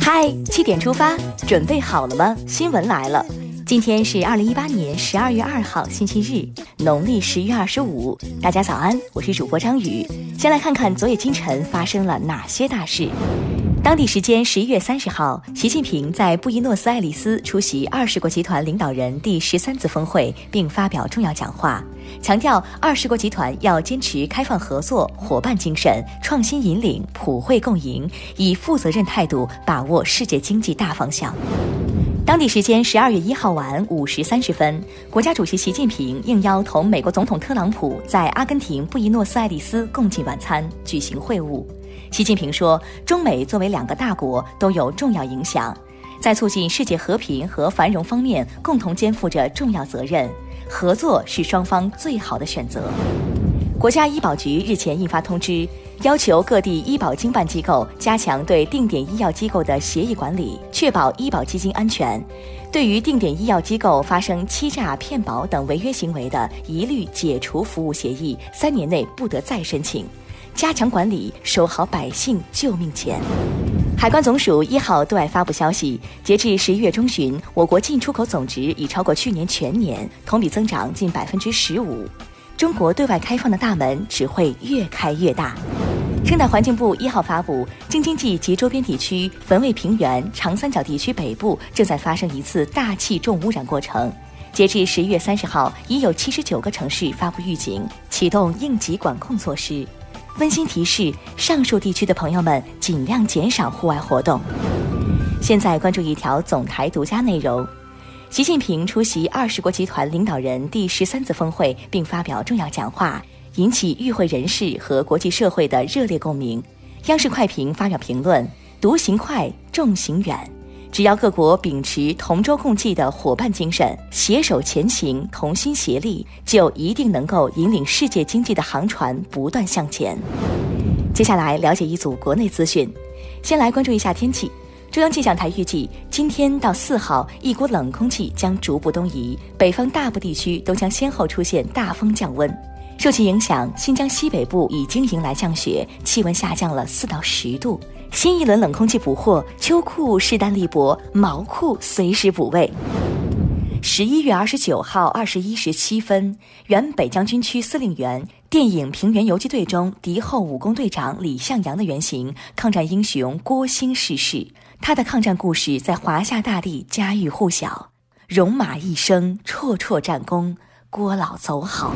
嗨，七点出发，准备好了吗？新闻来了，今天是二零一八年十二月二号，星期日，农历十一月二十五。大家早安，我是主播张宇。先来看看昨夜今晨发生了哪些大事。当地时间十一月三十号，习近平在布宜诺斯艾利斯出席二十国集团领导人第十三次峰会，并发表重要讲话，强调二十国集团要坚持开放合作、伙伴精神、创新引领、普惠共赢，以负责任态度把握世界经济大方向。当地时间十二月一号晚五时三十分，国家主席习近平应邀同美国总统特朗普在阿根廷布宜诺斯艾利斯共进晚餐，举行会晤。习近平说：“中美作为两个大国，都有重要影响，在促进世界和平和繁荣方面共同肩负着重要责任，合作是双方最好的选择。”国家医保局日前印发通知，要求各地医保经办机构加强对定点医药机构的协议管理，确保医保基金安全。对于定点医药机构发生欺诈、骗保等违约行为的，一律解除服务协议，三年内不得再申请。加强管理，守好百姓救命钱。海关总署一号对外发布消息，截至十一月中旬，我国进出口总值已超过去年全年，同比增长近百分之十五。中国对外开放的大门只会越开越大。生态环境部一号发布，京津冀及周边地区、汾渭平原、长三角地区北部正在发生一次大气重污染过程。截至十一月三十号，已有七十九个城市发布预警，启动应急管控措施。温馨提示：上述地区的朋友们尽量减少户外活动。现在关注一条总台独家内容：习近平出席二十国集团领导人第十三次峰会，并发表重要讲话，引起与会人士和国际社会的热烈共鸣。央视快评发表评论：独行快，众行远。只要各国秉持同舟共济的伙伴精神，携手前行，同心协力，就一定能够引领世界经济的航船不断向前。接下来了解一组国内资讯，先来关注一下天气。中央气象台预计，今天到四号，一股冷空气将逐步东移，北方大部地区都将先后出现大风降温。受其影响，新疆西北部已经迎来降雪，气温下降了四到十度。新一轮冷空气捕获，秋裤势单力薄，毛裤随时补位。十一月二十九号二十一时七分，原北疆军区司令员、电影《平原游击队》中敌后武工队长李向阳的原型抗战英雄郭兴逝世。他的抗战故事在华夏大地家喻户晓。戎马一生，绰绰战功，郭老走好。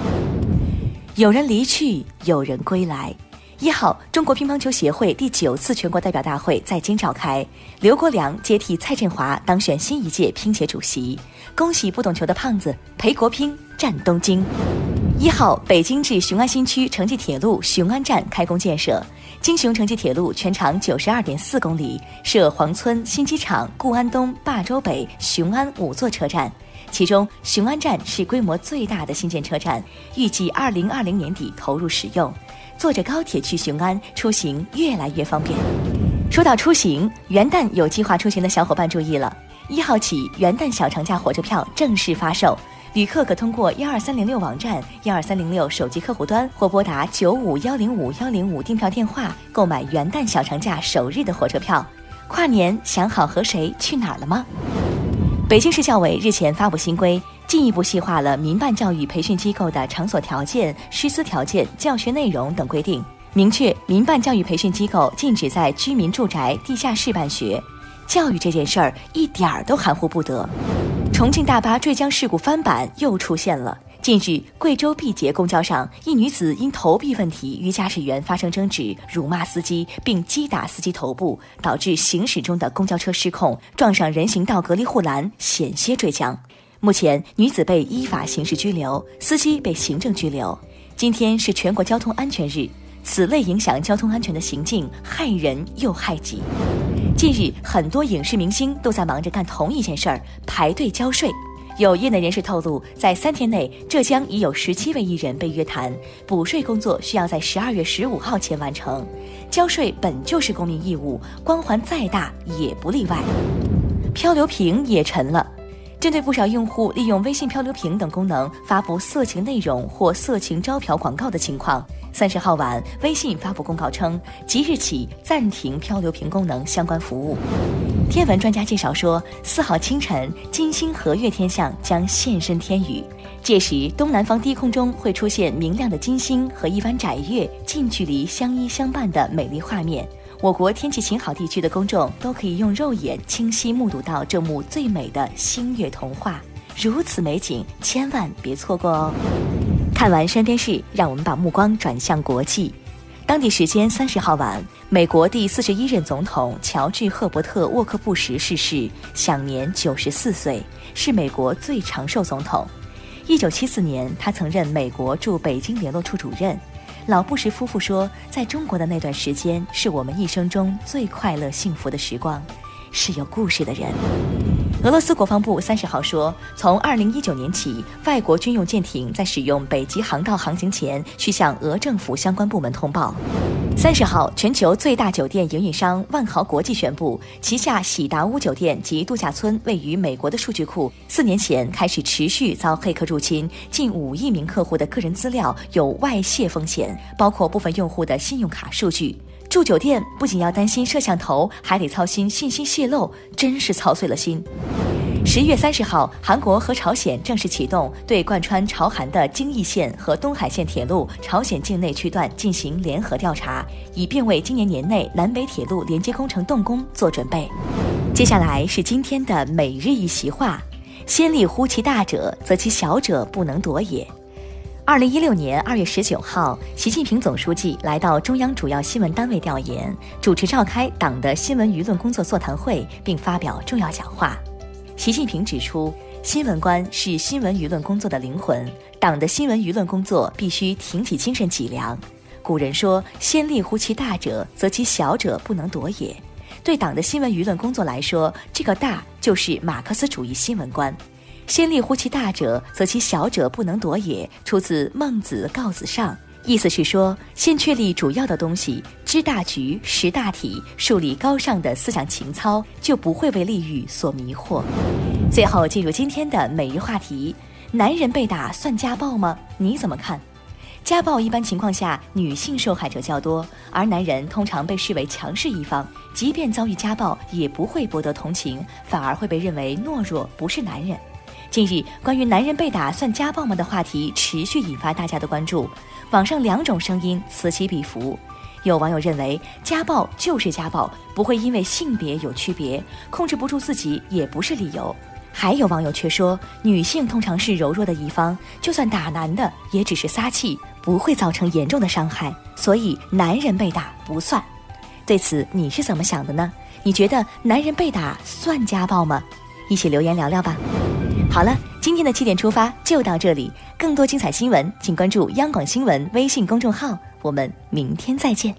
有人离去，有人归来。一号，中国乒乓球协会第九次全国代表大会在京召开，刘国梁接替蔡振华当选新一届乒协主席。恭喜不懂球的胖子裴国乒战东京。一号，北京至雄安新区城际铁路雄安站开工建设，京雄城际铁路全长九十二点四公里，设黄村、新机场、固安东、霸州北、雄安五座车站，其中雄安站是规模最大的新建车站，预计二零二零年底投入使用。坐着高铁去雄安出行越来越方便。说到出行，元旦有计划出行的小伙伴注意了，一号起元旦小长假火车票正式发售，旅客可通过幺二三零六网站、幺二三零六手机客户端或拨打九五幺零五幺零五订票电话购买元旦小长假首日的火车票。跨年想好和谁去哪儿了吗？北京市教委日前发布新规。进一步细化了民办教育培训机构的场所条件、师资条件、教学内容等规定，明确民办教育培训机构禁止在居民住宅地下室办学。教育这件事儿一点儿都含糊不得。重庆大巴坠江事故翻版又出现了。近日，贵州毕节公交上，一女子因投币问题与驾驶员发生争执，辱骂司机并击打司机头部，导致行驶中的公交车失控，撞上人行道隔离护栏，险些坠江。目前，女子被依法刑事拘留，司机被行政拘留。今天是全国交通安全日，此类影响交通安全的行径，害人又害己。近日，很多影视明星都在忙着干同一件事儿——排队交税。有业内人士透露，在三天内，浙江已有十七位艺人被约谈，补税工作需要在十二月十五号前完成。交税本就是公民义务，光环再大也不例外。漂流瓶也沉了。针对不少用户利用微信漂流瓶等功能发布色情内容或色情招嫖广告的情况，三十号晚，微信发布公告称，即日起暂停漂流瓶功能相关服务。天文专家介绍说，四号清晨，金星合月天象将现身天宇，届时东南方低空中会出现明亮的金星和一弯窄月近距离相依相伴的美丽画面。我国天气晴好地区的公众都可以用肉眼清晰目睹到这幕最美的星月童话，如此美景，千万别错过哦！看完身边事，让我们把目光转向国际。当地时间三十号晚，美国第四十一任总统乔治·赫伯特·沃克布什逝世，享年九十四岁，是美国最长寿总统。一九七四年，他曾任美国驻北京联络处主任。老布什夫妇说，在中国的那段时间是我们一生中最快乐幸福的时光，是有故事的人。俄罗斯国防部三十号说，从二零一九年起，外国军用舰艇在使用北极航道航行前，需向俄政府相关部门通报。三十号，全球最大酒店营运商万豪国际宣布，旗下喜达屋酒店及度假村位于美国的数据库，四年前开始持续遭黑客入侵，近五亿名客户的个人资料有外泄风险，包括部分用户的信用卡数据。住酒店不仅要担心摄像头，还得操心信息泄露，真是操碎了心。十月三十号，韩国和朝鲜正式启动对贯穿朝韩的京义线和东海线铁路朝鲜境内区段进行联合调查，以便为今年年内南北铁路连接工程动工做准备。接下来是今天的每日一席话：先立乎其大者，则其小者不能夺也。二零一六年二月十九号，习近平总书记来到中央主要新闻单位调研，主持召开党的新闻舆论工作座谈会，并发表重要讲话。习近平指出，新闻观是新闻舆论工作的灵魂，党的新闻舆论工作必须挺起精神脊梁。古人说：“先立乎其大者，则其小者不能夺也。”对党的新闻舆论工作来说，这个“大”就是马克思主义新闻观。先立乎其大者，则其小者不能夺也。出自《孟子·告子上》，意思是说，先确立主要的东西，知大局，识大体，树立高尚的思想情操，就不会为利欲所迷惑。最后进入今天的每日话题：男人被打算家暴吗？你怎么看？家暴一般情况下女性受害者较多，而男人通常被视为强势一方，即便遭遇家暴，也不会博得同情，反而会被认为懦弱，不是男人。近日，关于男人被打算家暴吗的话题持续引发大家的关注。网上两种声音此起彼伏，有网友认为家暴就是家暴，不会因为性别有区别，控制不住自己也不是理由；还有网友却说，女性通常是柔弱的一方，就算打男的也只是撒气，不会造成严重的伤害，所以男人被打不算。对此你是怎么想的呢？你觉得男人被打算家暴吗？一起留言聊聊吧。好了，今天的七点出发就到这里。更多精彩新闻，请关注央广新闻微信公众号。我们明天再见。